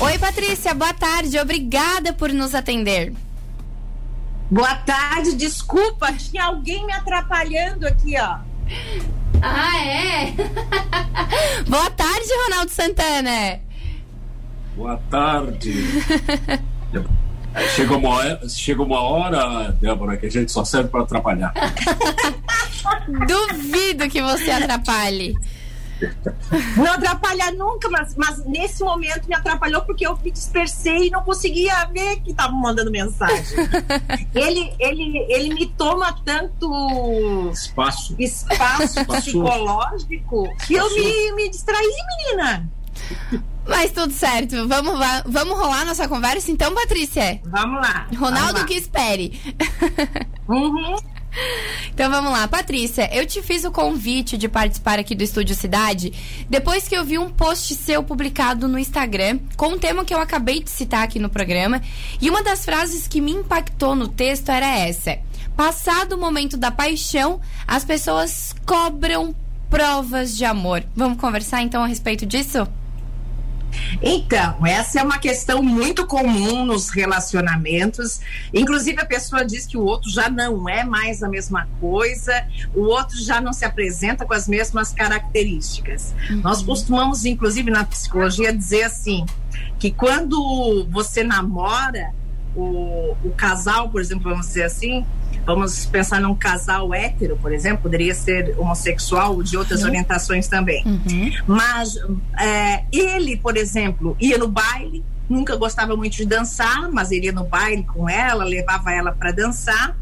Oi, Patrícia, boa tarde. Obrigada por nos atender. Boa tarde, desculpa, tinha alguém me atrapalhando aqui, ó. Ah, é? boa tarde, Ronaldo Santana. Boa tarde. Chega uma, hora, chega uma hora, Débora, que a gente só serve para atrapalhar. Duvido que você atrapalhe. Não atrapalha nunca, mas, mas nesse momento me atrapalhou porque eu me dispersei e não conseguia ver que estavam mandando mensagem. ele, ele, ele me toma tanto espaço, espaço psicológico que eu me, me distraí, menina. Mas tudo certo. Vamos, vamos rolar nossa conversa então, Patrícia? Vamos lá. Ronaldo vamos lá. que espere. Uhum. Então vamos lá, Patrícia, eu te fiz o convite de participar aqui do Estúdio Cidade depois que eu vi um post seu publicado no Instagram com um tema que eu acabei de citar aqui no programa. E uma das frases que me impactou no texto era essa: Passado o momento da paixão, as pessoas cobram provas de amor. Vamos conversar então a respeito disso? Então, essa é uma questão muito comum nos relacionamentos. Inclusive, a pessoa diz que o outro já não é mais a mesma coisa, o outro já não se apresenta com as mesmas características. Uhum. Nós costumamos, inclusive, na psicologia, dizer assim: que quando você namora, o, o casal, por exemplo, vamos dizer assim, Vamos pensar num casal hétero, por exemplo, poderia ser homossexual ou de outras uhum. orientações também. Uhum. Mas é, ele, por exemplo, ia no baile, nunca gostava muito de dançar, mas ele ia no baile com ela, levava ela para dançar.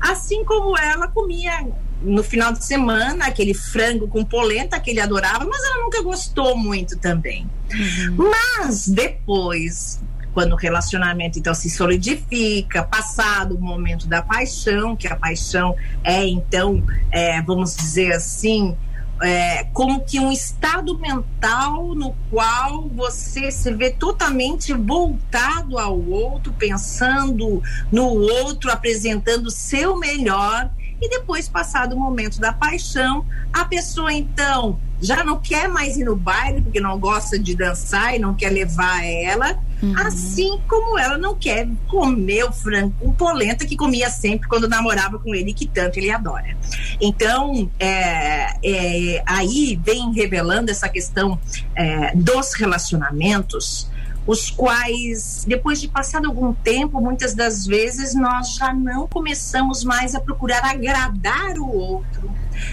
Assim como ela comia no final de semana aquele frango com polenta que ele adorava, mas ela nunca gostou muito também. Uhum. Mas depois quando o relacionamento então se solidifica, passado o momento da paixão, que a paixão é então, é, vamos dizer assim, é, como que um estado mental no qual você se vê totalmente voltado ao outro, pensando no outro, apresentando o seu melhor e depois, passado o momento da paixão, a pessoa então já não quer mais ir no baile porque não gosta de dançar e não quer levar ela, uhum. assim como ela não quer comer o frango com polenta que comia sempre quando namorava com ele, que tanto ele adora. Então, é, é, aí vem revelando essa questão é, dos relacionamentos os quais, depois de passado algum tempo, muitas das vezes nós já não começamos mais a procurar agradar o outro,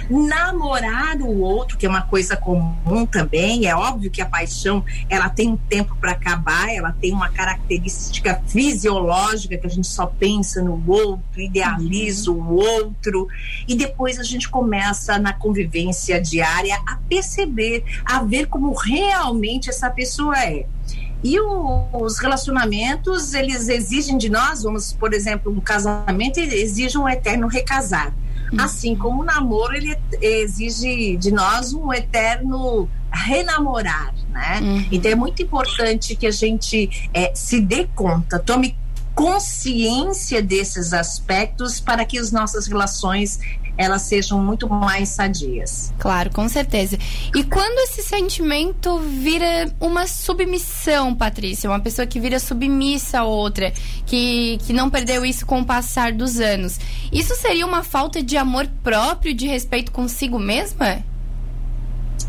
namorar o outro, que é uma coisa comum também. É óbvio que a paixão ela tem um tempo para acabar, ela tem uma característica fisiológica que a gente só pensa no outro, idealiza uhum. o outro, e depois a gente começa na convivência diária a perceber, a ver como realmente essa pessoa é. E o, os relacionamentos, eles exigem de nós, vamos, por exemplo, um casamento exige um eterno recasar. Uhum. Assim como o namoro, ele exige de nós um eterno renamorar, né? Uhum. Então é muito importante que a gente é, se dê conta, tome consciência desses aspectos para que as nossas relações elas sejam muito mais sadias. Claro, com certeza. E quando esse sentimento vira uma submissão, Patrícia, uma pessoa que vira submissa a outra, que, que não perdeu isso com o passar dos anos, isso seria uma falta de amor próprio, de respeito consigo mesma?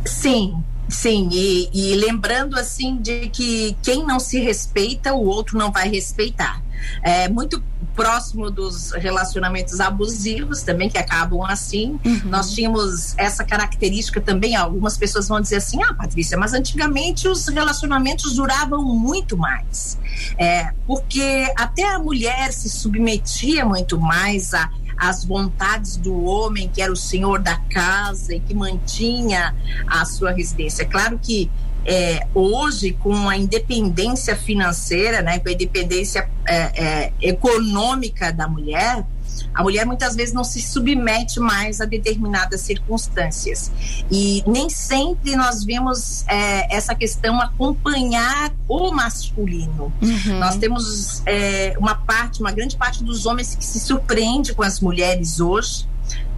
Sim, Sim, e, e, lembrando assim de que quem não se respeita, o outro não vai respeitar. É muito próximo dos relacionamentos abusivos também, que acabam assim. Uhum. Nós tínhamos essa característica também. Algumas pessoas vão dizer assim: ah, Patrícia, mas antigamente os relacionamentos duravam muito mais. É, porque até a mulher se submetia muito mais a as vontades do homem, que era o senhor da casa e que mantinha a sua residência. É claro que é, hoje, com a independência financeira, né, com a independência é, é, econômica da mulher, a mulher muitas vezes não se submete mais a determinadas circunstâncias. E nem sempre nós vemos é, essa questão acompanhar o masculino. Uhum. Nós temos é, uma parte, uma grande parte dos homens que se surpreende com as mulheres hoje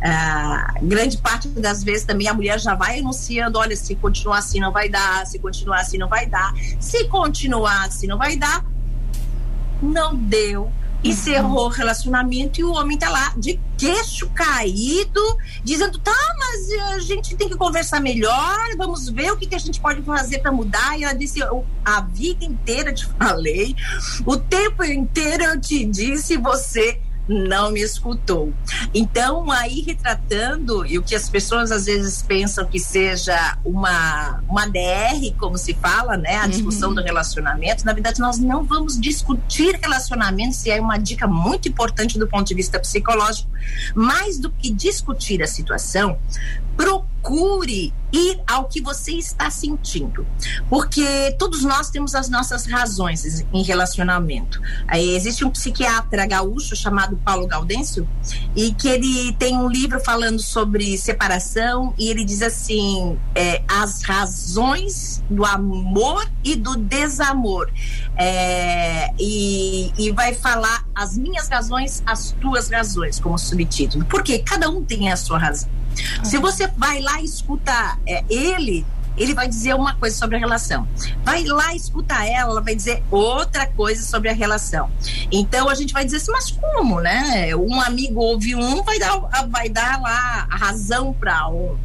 ah, grande parte das vezes também a mulher já vai anunciando: olha, se continuar assim não vai dar, se continuar assim não vai dar, se continuar assim não vai dar. Não deu encerrou o relacionamento e o homem tá lá de queixo caído, dizendo: tá, mas a gente tem que conversar melhor, vamos ver o que, que a gente pode fazer para mudar. E ela disse: a vida inteira te falei, o tempo inteiro eu te disse, você não me escutou. Então, aí retratando, e o que as pessoas às vezes pensam que seja uma, uma DR, como se fala, né? A discussão uhum. do relacionamento, na verdade, nós não vamos discutir relacionamento, se é uma dica muito importante do ponto de vista psicológico, mais do que discutir a situação, procure ir ao que você está sentindo. Porque todos nós temos as nossas razões em relacionamento. Aí existe um psiquiatra gaúcho chamado Paulo Gaudêncio e que ele tem um livro falando sobre separação e ele diz assim: é, as razões do amor e do desamor. É, e, e vai falar as minhas razões, as tuas razões, como subtítulo. Porque cada um tem a sua razão. Se você vai lá e escuta é, ele, ele vai dizer uma coisa sobre a relação. Vai lá escutar ela, ela vai dizer outra coisa sobre a relação. Então a gente vai dizer assim, mas como, né? Um amigo ouve um, vai dar, vai dar lá a razão para. O,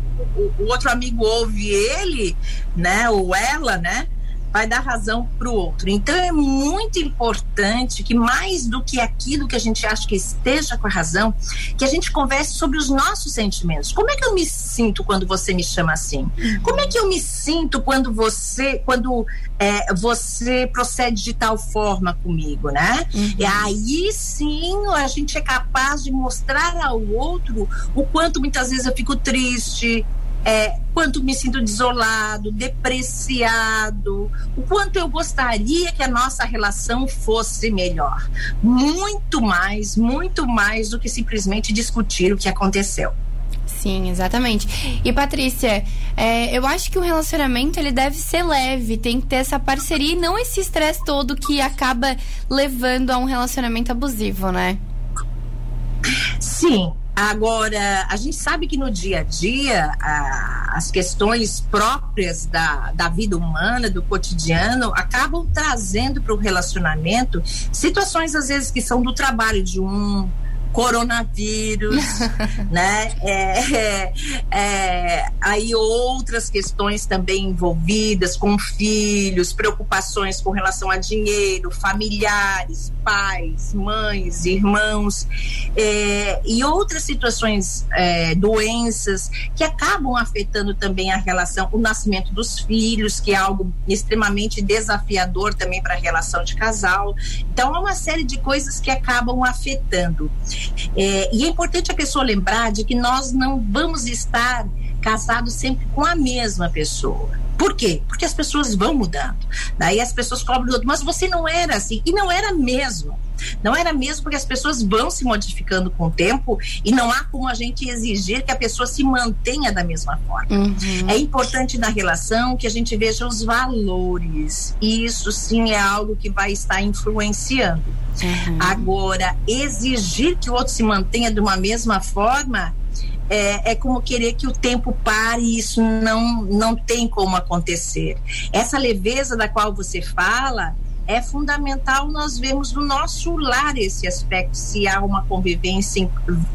o outro amigo ouve ele, né? Ou ela, né? Vai dar razão para o outro. Então é muito importante que mais do que aquilo que a gente acha que esteja com a razão, que a gente converse sobre os nossos sentimentos. Como é que eu me sinto quando você me chama assim? Como é que eu me sinto quando você, quando é, você procede de tal forma comigo, né? Uhum. E aí sim a gente é capaz de mostrar ao outro o quanto muitas vezes eu fico triste, é, quanto me sinto desolado, depreciado, o quanto eu gostaria que a nossa relação fosse melhor. Muito mais, muito mais do que simplesmente discutir o que aconteceu. Sim, exatamente. E Patrícia, é, eu acho que o relacionamento ele deve ser leve, tem que ter essa parceria e não esse estresse todo que acaba levando a um relacionamento abusivo, né? Sim, Agora, a gente sabe que no dia a dia, a, as questões próprias da, da vida humana, do cotidiano, acabam trazendo para o relacionamento situações, às vezes, que são do trabalho de um, coronavírus, né? É, é, é, aí outras questões também envolvidas com filhos, preocupações com relação a dinheiro, familiares, pais, mães, irmãos, é, e outras situações, é, doenças que acabam afetando também a relação, o nascimento dos filhos, que é algo extremamente desafiador também para a relação de casal. Então, é uma série de coisas que acabam afetando. É, e é importante a pessoa lembrar de que nós não vamos estar casados sempre com a mesma pessoa. Por quê? Porque as pessoas vão mudando. Daí as pessoas cobram do outro, mas você não era assim. E não era mesmo. Não era mesmo porque as pessoas vão se modificando com o tempo e não há como a gente exigir que a pessoa se mantenha da mesma forma. Uhum. É importante na relação que a gente veja os valores. E isso sim é algo que vai estar influenciando. Uhum. Agora, exigir que o outro se mantenha de uma mesma forma é, é, como querer que o tempo pare e isso não, não tem como acontecer. Essa leveza da qual você fala é fundamental nós vemos no nosso lar esse aspecto, se há uma convivência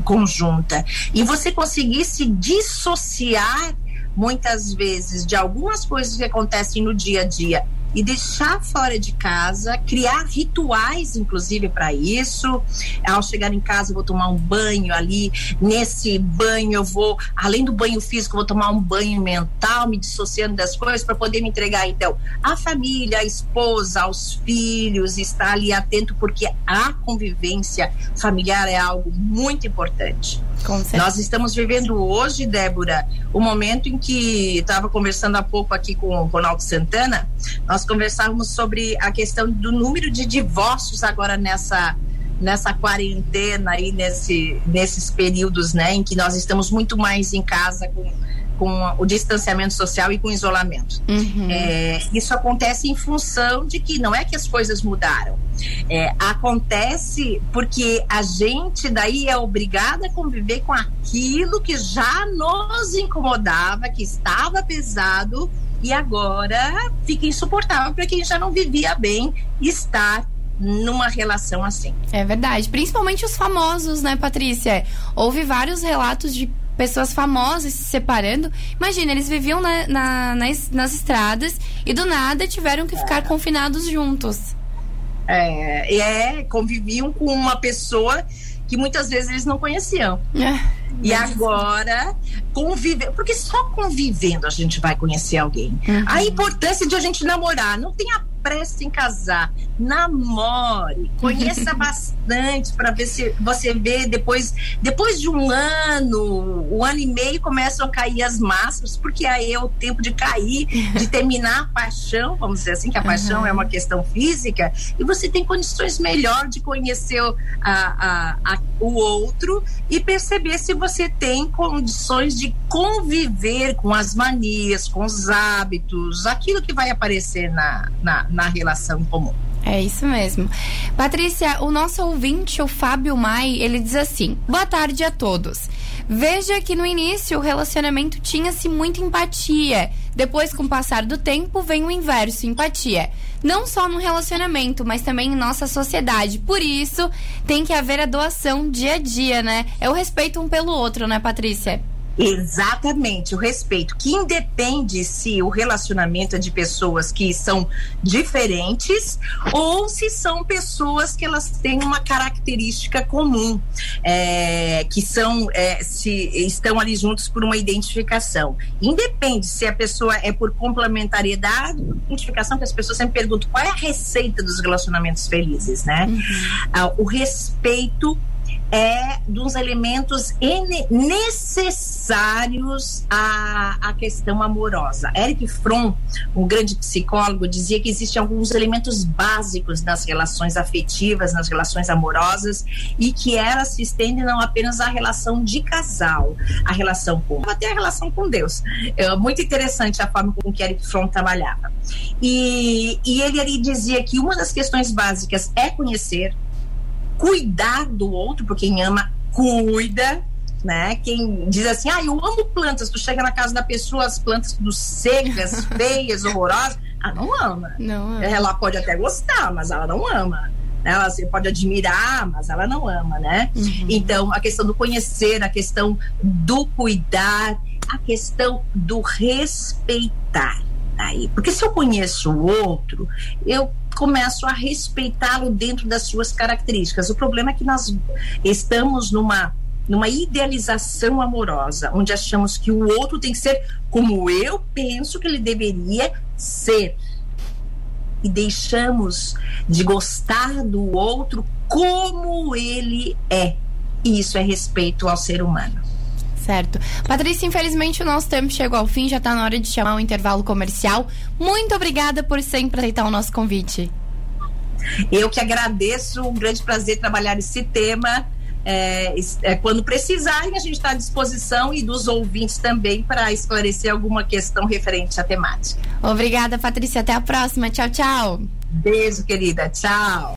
conjunta. E você conseguir se dissociar muitas vezes de algumas coisas que acontecem no dia a dia e deixar fora de casa, criar rituais, inclusive, para isso. Ao chegar em casa, eu vou tomar um banho ali. Nesse banho, eu vou, além do banho físico, eu vou tomar um banho mental, me dissociando das coisas, para poder me entregar, então, à família, à esposa, aos filhos, estar ali atento, porque a convivência familiar é algo muito importante. Nós estamos vivendo hoje, Débora, o momento em que estava conversando há pouco aqui com o Ronaldo Santana, nós conversávamos sobre a questão do número de divórcios agora nessa nessa quarentena aí nesse nesses períodos, né, em que nós estamos muito mais em casa com com o distanciamento social e com o isolamento. Uhum. É, isso acontece em função de que não é que as coisas mudaram. É, acontece porque a gente daí é obrigada a conviver com aquilo que já nos incomodava, que estava pesado e agora fica insuportável para quem já não vivia bem estar numa relação assim. É verdade. Principalmente os famosos, né, Patrícia? Houve vários relatos de pessoas famosas se separando. Imagina, eles viviam na, na, nas, nas, estradas e do nada tiveram que ficar é. confinados juntos. É, é, conviviam com uma pessoa que muitas vezes eles não conheciam. É. E agora, conviver, porque só convivendo a gente vai conhecer alguém. Uhum. A importância de a gente namorar, não tem a pressa em casar, namore, conheça bastante para ver se você vê depois, depois de um ano, um ano e meio começam a cair as máscaras, porque aí é o tempo de cair, de terminar a paixão, vamos dizer assim, que a paixão uhum. é uma questão física, e você tem condições melhor de conhecer a, a, a, o outro e perceber se você tem condições de conviver com as manias, com os hábitos, aquilo que vai aparecer na, na na relação comum. É isso mesmo. Patrícia, o nosso ouvinte, o Fábio Mai, ele diz assim: Boa tarde a todos. Veja que no início o relacionamento tinha-se muita empatia. Depois, com o passar do tempo, vem o inverso, empatia. Não só no relacionamento, mas também em nossa sociedade. Por isso, tem que haver a doação dia a dia, né? É o respeito um pelo outro, né, Patrícia? Exatamente, o respeito, que independe se o relacionamento é de pessoas que são diferentes ou se são pessoas que elas têm uma característica comum, é, que são é, se estão ali juntos por uma identificação. Independe se a pessoa é por complementariedade, identificação, que as pessoas sempre perguntam qual é a receita dos relacionamentos felizes, né? Uhum. Ah, o respeito é dos elementos necessários à, à questão amorosa. Eric Fromm, um grande psicólogo, dizia que existem alguns elementos básicos nas relações afetivas, nas relações amorosas, e que elas se estendem não apenas à relação de casal, a relação com até a relação com Deus. É muito interessante a forma com que Eric Fromm trabalhava. E, e ele ali dizia que uma das questões básicas é conhecer, cuidar do outro, porque quem ama, cuida, né? Quem diz assim, ah, eu amo plantas, tu chega na casa da pessoa, as plantas tudo secas, feias, horrorosas, ela não ama. Não ama. Ela pode até gostar, mas ela não ama. Ela você pode admirar, mas ela não ama, né? Uhum. Então, a questão do conhecer, a questão do cuidar, a questão do respeitar. Aí, porque se eu conheço o outro, eu começo a respeitá-lo dentro das suas características. O problema é que nós estamos numa numa idealização amorosa, onde achamos que o outro tem que ser como eu penso que ele deveria ser. E deixamos de gostar do outro como ele é. E isso é respeito ao ser humano. Certo. Patrícia, infelizmente o nosso tempo chegou ao fim, já está na hora de chamar o intervalo comercial. Muito obrigada por sempre aceitar o nosso convite. Eu que agradeço, um grande prazer trabalhar esse tema. É, é, quando precisarem, a gente está à disposição e dos ouvintes também para esclarecer alguma questão referente à temática. Obrigada, Patrícia. Até a próxima. Tchau, tchau. Beijo, querida. Tchau.